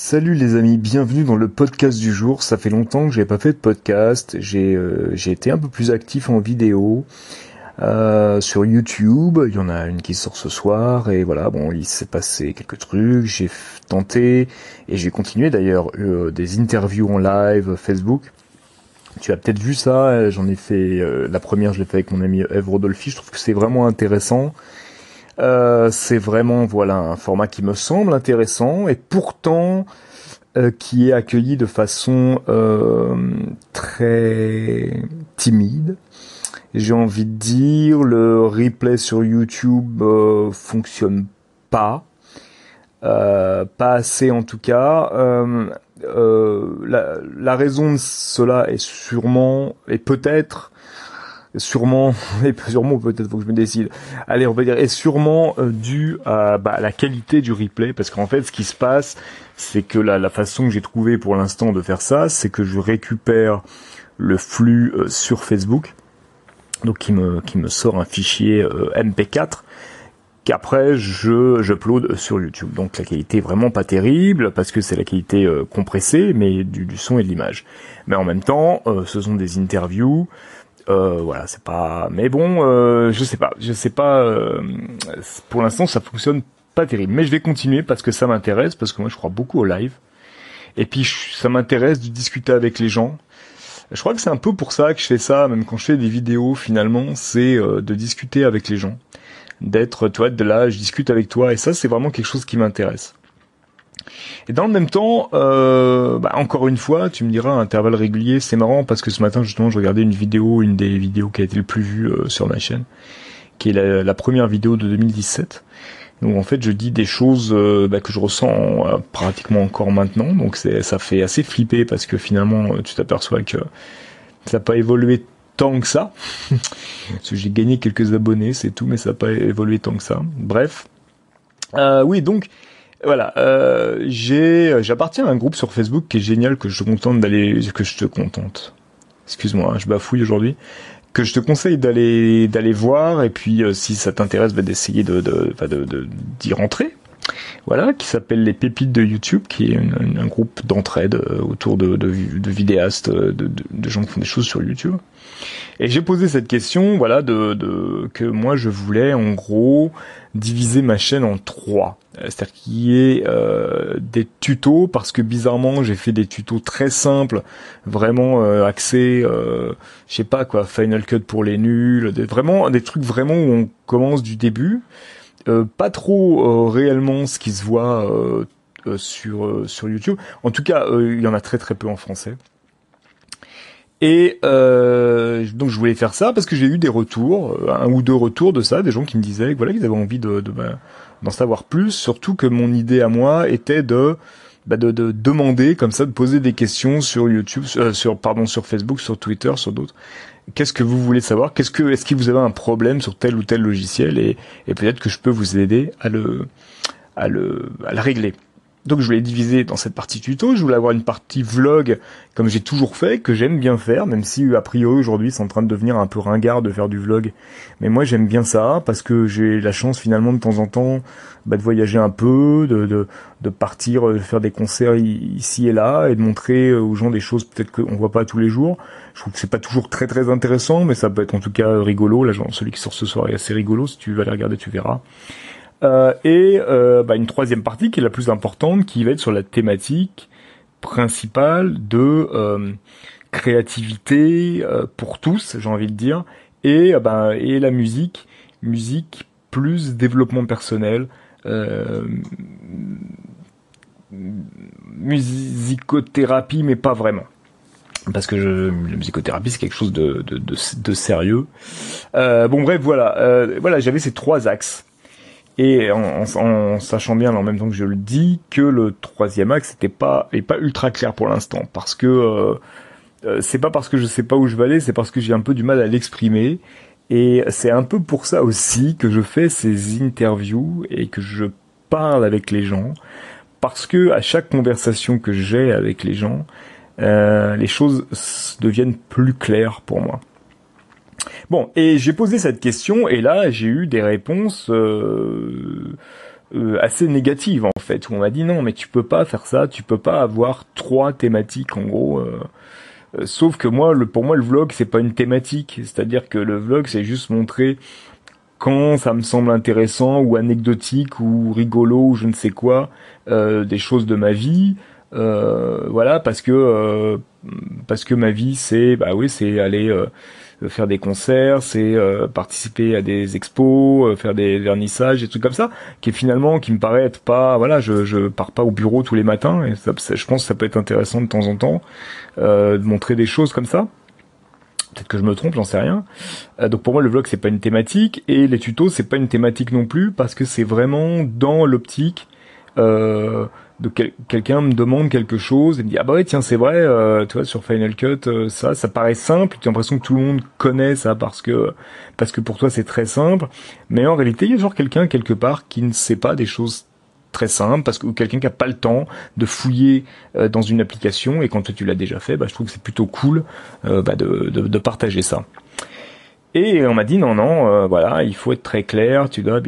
Salut les amis, bienvenue dans le podcast du jour. Ça fait longtemps que j'ai pas fait de podcast. J'ai euh, été un peu plus actif en vidéo euh, sur YouTube. Il y en a une qui sort ce soir et voilà. Bon, il s'est passé quelques trucs. J'ai tenté et j'ai continué d'ailleurs euh, des interviews en live Facebook. Tu as peut-être vu ça. J'en ai fait la première. Je l'ai fait avec mon ami Eve Rodolphi. Je trouve que c'est vraiment intéressant. Euh, c'est vraiment voilà un format qui me semble intéressant et pourtant euh, qui est accueilli de façon euh, très timide. J'ai envie de dire le replay sur YouTube fonctionne pas. pas assez en tout cas. La, raison de cela est sûrement et peut-être sûrement, et sûrement peut-être faut que je me décide. Allez, on va dire, est sûrement euh, dû à bah, la qualité du replay, parce qu'en fait, ce qui se passe, c'est que la, la façon que j'ai trouvé pour l'instant de faire ça, c'est que je récupère le flux euh, sur Facebook, donc qui me qui me sort un fichier euh, MP4 qu'après je j'upload sur YouTube. Donc la qualité est vraiment pas terrible parce que c'est la qualité compressée mais du, du, son et de l'image. Mais en même temps, ce sont des interviews euh, voilà, c'est pas. Mais bon, euh, je sais pas, je sais pas. Euh, pour l'instant, ça fonctionne pas terrible. Mais je vais continuer parce que ça m'intéresse, parce que moi, je crois beaucoup au live. Et puis, ça m'intéresse de discuter avec les gens. Je crois que c'est un peu pour ça que je fais ça, même quand je fais des vidéos. Finalement, c'est de discuter avec les gens, d'être, toi, de là, je discute avec toi, et ça, c'est vraiment quelque chose qui m'intéresse. Et dans le même temps, euh, bah, encore une fois, tu me diras à intervalles réguliers, c'est marrant parce que ce matin justement, je regardais une vidéo, une des vidéos qui a été le plus vue euh, sur ma chaîne, qui est la, première vidéo de 2017. Donc en fait, je dis des choses euh, bah, que je ressens pratiquement encore maintenant. Donc ça fait assez flipper parce que finalement, tu t'aperçois que ça n'a pas évolué tant que ça. parce que j'ai gagné quelques abonnés, c'est tout, mais ça n'a pas évolué tant que ça. Bref. oui, donc voilà, euh, j'ai, j'appartiens à un groupe sur Facebook qui est génial, que je te contente d'aller, que je te contente. Excuse-moi, hein, je bafouille aujourd'hui. Que je te conseille d'aller, d'aller voir, et puis euh, si ça t'intéresse, bah, d'essayer de, de, de, d'y rentrer. Voilà, qui s'appelle les pépites de YouTube, qui est un groupe d'entraide euh, autour de, vidéastes, de, de, gens qui font des choses sur YouTube. Et j'ai posé cette question, voilà, de, que moi je voulais en gros diviser ma chaîne en trois. Euh, c'est-à-dire qu'il y ait euh, des tutos, parce que bizarrement j'ai fait des tutos très simples, vraiment euh, axés, euh, je sais pas quoi, Final Cut pour les nuls, des, vraiment des trucs vraiment où on commence du début. Pas trop réellement ce qui se voit sur sur YouTube. En tout cas, il y en a très très peu en français. Et euh, donc je voulais faire ça parce que j'ai eu des retours, euh, un ou deux retours de ça, des gens qui me disaient voilà qu'ils avaient envie de, de ben, d'en savoir plus, surtout que mon idée à moi était de, bah, de, de demander comme ça, de poser des questions sur YouTube, euh, sur pardon sur Facebook, sur Twitter, sur d'autres. Qu'est-ce que vous voulez savoir? Qu'est-ce que est-ce que vous avez un problème sur tel ou tel logiciel et, et peut-être que je peux vous aider à le à le à le régler? Donc je voulais diviser dans cette partie tuto, je voulais avoir une partie vlog comme j'ai toujours fait, que j'aime bien faire, même si a priori aujourd'hui c'est en train de devenir un peu ringard de faire du vlog. Mais moi j'aime bien ça parce que j'ai la chance finalement de temps en temps bah, de voyager un peu, de, de, de partir euh, faire des concerts ici et là et de montrer aux gens des choses peut-être qu'on voit pas tous les jours. Je trouve que c'est pas toujours très très intéressant, mais ça peut être en tout cas rigolo. Là, celui qui sort ce soir est assez rigolo. Si tu vas aller regarder, tu verras. Euh, et euh, bah, une troisième partie qui est la plus importante, qui va être sur la thématique principale de euh, créativité pour tous, j'ai envie de dire, et bah, et la musique, musique plus développement personnel, musicothérapie, mais pas vraiment. Parce que je, la musicothérapie c'est quelque chose de, de, de, de sérieux. Euh, bon bref voilà, euh, voilà j'avais ces trois axes et en, sachant bien en même temps que je le dis que le troisième axe n'était pas est pas ultra clair pour l'instant. Parce que euh, euh, c'est pas parce que je sais pas où je vais aller, c'est parce que j'ai un peu du mal à l'exprimer. Et c'est un peu pour ça aussi que je fais ces interviews et que je parle avec les gens. Parce que à chaque conversation que j'ai avec les gens, euh, les choses deviennent plus claires pour moi. Bon, et j'ai posé cette question et là j'ai eu des réponses euh, euh, assez négative en fait où on m'a dit non mais tu peux pas faire ça tu peux pas avoir trois thématiques en gros euh, sauf que moi pour moi le vlog c'est pas une thématique. C'est-à-dire que le vlog c'est juste montrer quand ça me semble intéressant ou anecdotique ou rigolo ou je ne sais quoi des choses de ma vie. Voilà parce que parce que ma vie c'est bah oui c'est aller faire des concerts, c'est euh, participer à des expos, euh, faire des vernissages, des trucs comme ça, qui finalement qui me paraît être pas, voilà, je je pars pas au bureau tous les matins et ça, je pense que ça peut être intéressant de temps en temps euh, de montrer des choses comme ça. Peut-être que je me trompe, j'en sais rien. donc pour moi le vlog c'est pas une thématique et les tutos c'est pas une thématique non plus parce que c'est vraiment dans l'optique euh, de quelqu'un me demande quelque chose et me dit ah bah ouais tiens c'est vrai euh, tu vois sur Final Cut euh, ça ça paraît simple tu as l'impression que tout le monde connaît ça parce que parce que pour toi c'est très simple. Mais en réalité il y a toujours quelqu'un quelque part qui ne sait pas des choses très simples parce que quelqu'un qui a pas le temps de fouiller euh, dans une application. Et quand tu l'as déjà fait bah je trouve que c'est plutôt cool bah, de, de, de partager ça. Et on m'a dit non non voilà il faut être très clair tu dois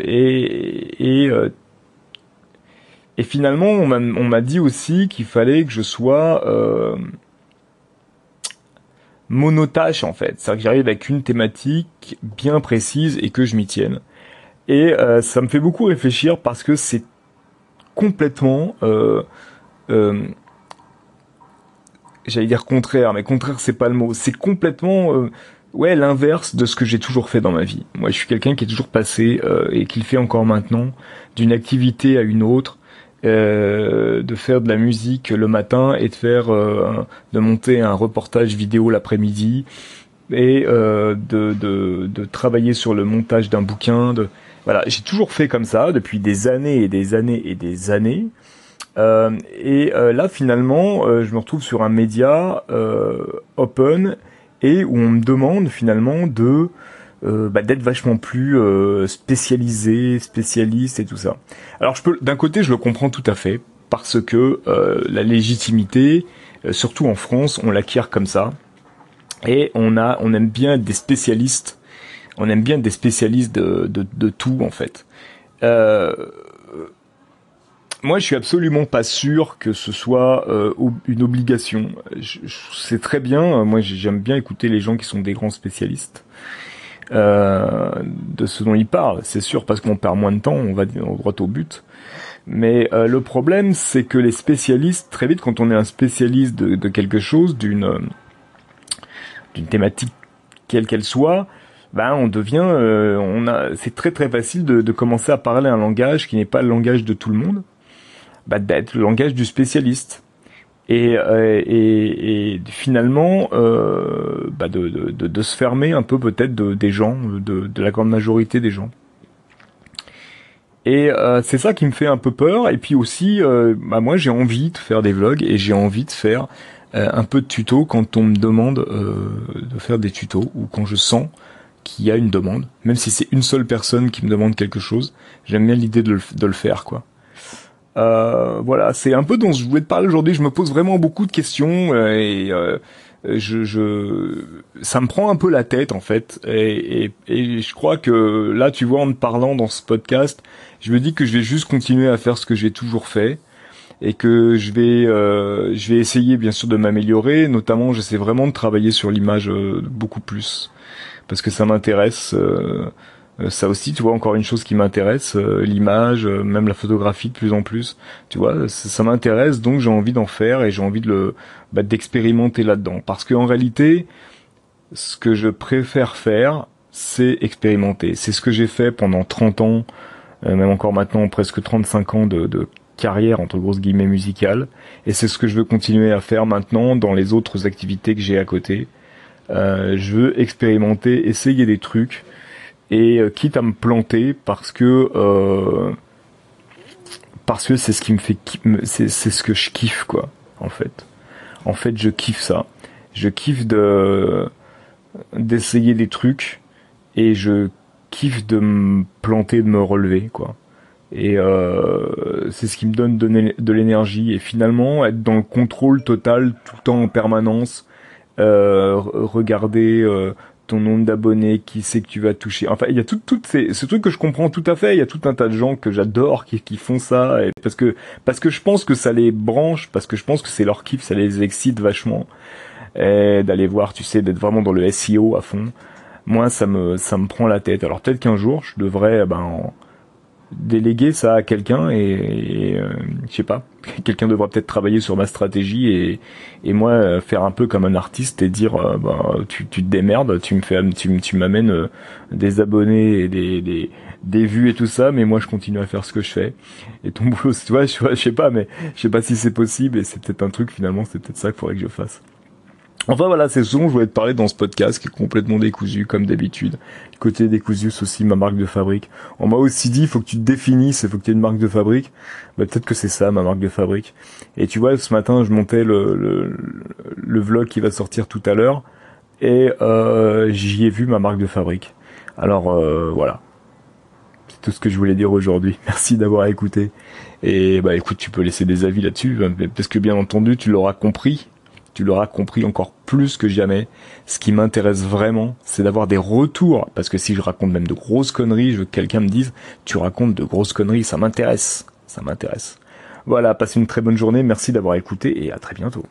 et et et finalement, on m'a dit aussi qu'il fallait que je sois euh, monotache en fait. C'est-à-dire que j'arrive avec une thématique bien précise et que je m'y tienne. Et euh, ça me fait beaucoup réfléchir parce que c'est complètement... Euh, euh J'allais dire contraire, mais contraire c'est pas le mot. C'est complètement... Euh, ouais, l'inverse de ce que j'ai toujours fait dans ma vie. Moi, je suis quelqu'un qui est toujours passé et qui le fait encore maintenant d'une activité à une autre, euh, de faire de la musique le matin et de faire euh, de monter un reportage vidéo l'après-midi et euh, de, de, de, travailler sur le montage d'un bouquin. De... Voilà, j'ai toujours fait comme ça depuis des années et des années et des années. et là, finalement, je me retrouve sur un média open et où on me demande finalement de euh, bah, d'être vachement plus euh, spécialisé, spécialiste et tout ça. Alors je peux, d'un côté, je le comprends tout à fait parce que euh, la légitimité, surtout en France, on l'acquiert comme ça et on a, on aime bien des spécialistes. On aime bien des spécialistes de, de, de tout en fait. moi, je suis absolument pas sûr que ce soit une obligation. C'est très bien. Moi, j'aime bien écouter les gens qui sont des grands spécialistes. Euh, de ce dont il parle, c'est sûr, parce qu'on perd moins de temps, on va droit au but. Mais euh, le problème, c'est que les spécialistes, très vite, quand on est un spécialiste de, quelque chose, d'une euh, d'une thématique quelle qu'elle soit, ben on devient, on a, c'est très très facile de, de, commencer à parler un langage qui n'est pas le langage de tout le monde, bah, d'être le langage du spécialiste et, euh, et, et, finalement euh, bah de, de, de, se fermer un peu peut-être de, des gens, de, de la grande majorité des gens. Et euh, c'est ça qui me fait un peu peur. Et puis aussi, euh, bah moi j'ai envie de faire des vlogs et j'ai envie de faire euh, un peu de tutos quand on me demande de faire des tutos ou quand je sens qu'il y a une demande. Même si c'est une seule personne qui me demande quelque chose, j'aime bien l'idée de de le faire quoi. Euh, voilà, c'est un peu dont je voulais te parler aujourd'hui. Je me pose vraiment beaucoup de questions euh, et euh, je, je, ça me prend un peu la tête en fait. Et, et, et, je crois que là, tu vois, en te parlant dans ce podcast, je me dis que je vais juste continuer à faire ce que j'ai toujours fait et que je vais, euh, je vais essayer bien sûr de m'améliorer. Notamment, j'essaie vraiment de travailler sur l'image beaucoup plus parce que ça m'intéresse. Euh, ça aussi, tu vois, encore une chose qui m'intéresse, euh, l'image, euh, même la photographie de plus en plus. Tu vois, ça, m'intéresse, donc j'ai envie d'en faire et j'ai envie de le bah, d'expérimenter là-dedans. Parce qu'en réalité, ce que je préfère faire, c'est expérimenter. C'est ce que j'ai fait pendant 30 ans, même encore maintenant presque 35 ans de, de carrière entre grosses guillemets musicale. Et c'est ce que je veux continuer à faire maintenant dans les autres activités que j'ai à côté. Euh, je veux expérimenter, essayer des trucs et euh, quitte à me planter parce que euh, parce que c'est ce qui me fait c'est c'est ce que je kiffe quoi en fait. En fait je kiffe ça. Je kiffe de d'essayer des trucs et je kiffe de me planter de me relever quoi. Et euh, c'est ce qui me donne de, l'énergie. Et finalement être dans le contrôle total tout le temps en permanence euh, regarder euh, ton nombre d'abonnés, qui c'est que tu vas toucher. Enfin, il y a tout, tout ces, ce truc que je comprends tout à fait. Il y a tout un tas de gens que j'adore qui, qui font ça, et parce que parce que je pense que ça les branche, parce que je pense que c'est leur kiff, ça les excite vachement, d'aller voir, tu sais, d'être vraiment dans le SEO à fond. Moi, ça me ça me prend la tête. Alors peut-être qu'un jour, je devrais, ben, déléguer ça à quelqu'un et, euh, je sais pas, quelqu'un devra peut-être travailler sur ma stratégie et, et moi euh, faire un peu comme un artiste et dire euh, bah, tu, tu te démerdes, tu me fais tu, tu m'amènes des abonnés et des, des, des vues et tout ça, mais moi je continue à faire ce que je fais. Et ton boulot, tu vois, je, je sais pas, mais je sais pas si c'est possible et c'est peut-être un truc finalement, c'est peut-être ça qu'il faudrait que je fasse. Enfin voilà, c'est ce dont je voulais te parler dans ce podcast qui est complètement décousu comme d'habitude. Côté décousu, c'est aussi ma marque de fabrique. On m'a aussi dit, faut que tu te définisses, il faut que tu aies une marque de fabrique. Bah, peut-être que c'est ça ma marque de fabrique. Et tu vois, ce matin, je montais le, le, le vlog qui va sortir tout à l'heure et euh, j'y ai vu ma marque de fabrique. Alors euh, voilà, c'est tout ce que je voulais dire aujourd'hui. Merci d'avoir écouté. Et bah écoute, tu peux laisser des avis là-dessus, parce que bien entendu, tu l'auras compris tu l'auras compris encore plus que jamais. Ce qui m'intéresse vraiment, c'est d'avoir des retours. Parce que si je raconte même de grosses conneries, je veux que quelqu'un me dise, tu racontes de grosses conneries, ça m'intéresse. Ça m'intéresse. Voilà, passez une très bonne journée, merci d'avoir écouté et à très bientôt.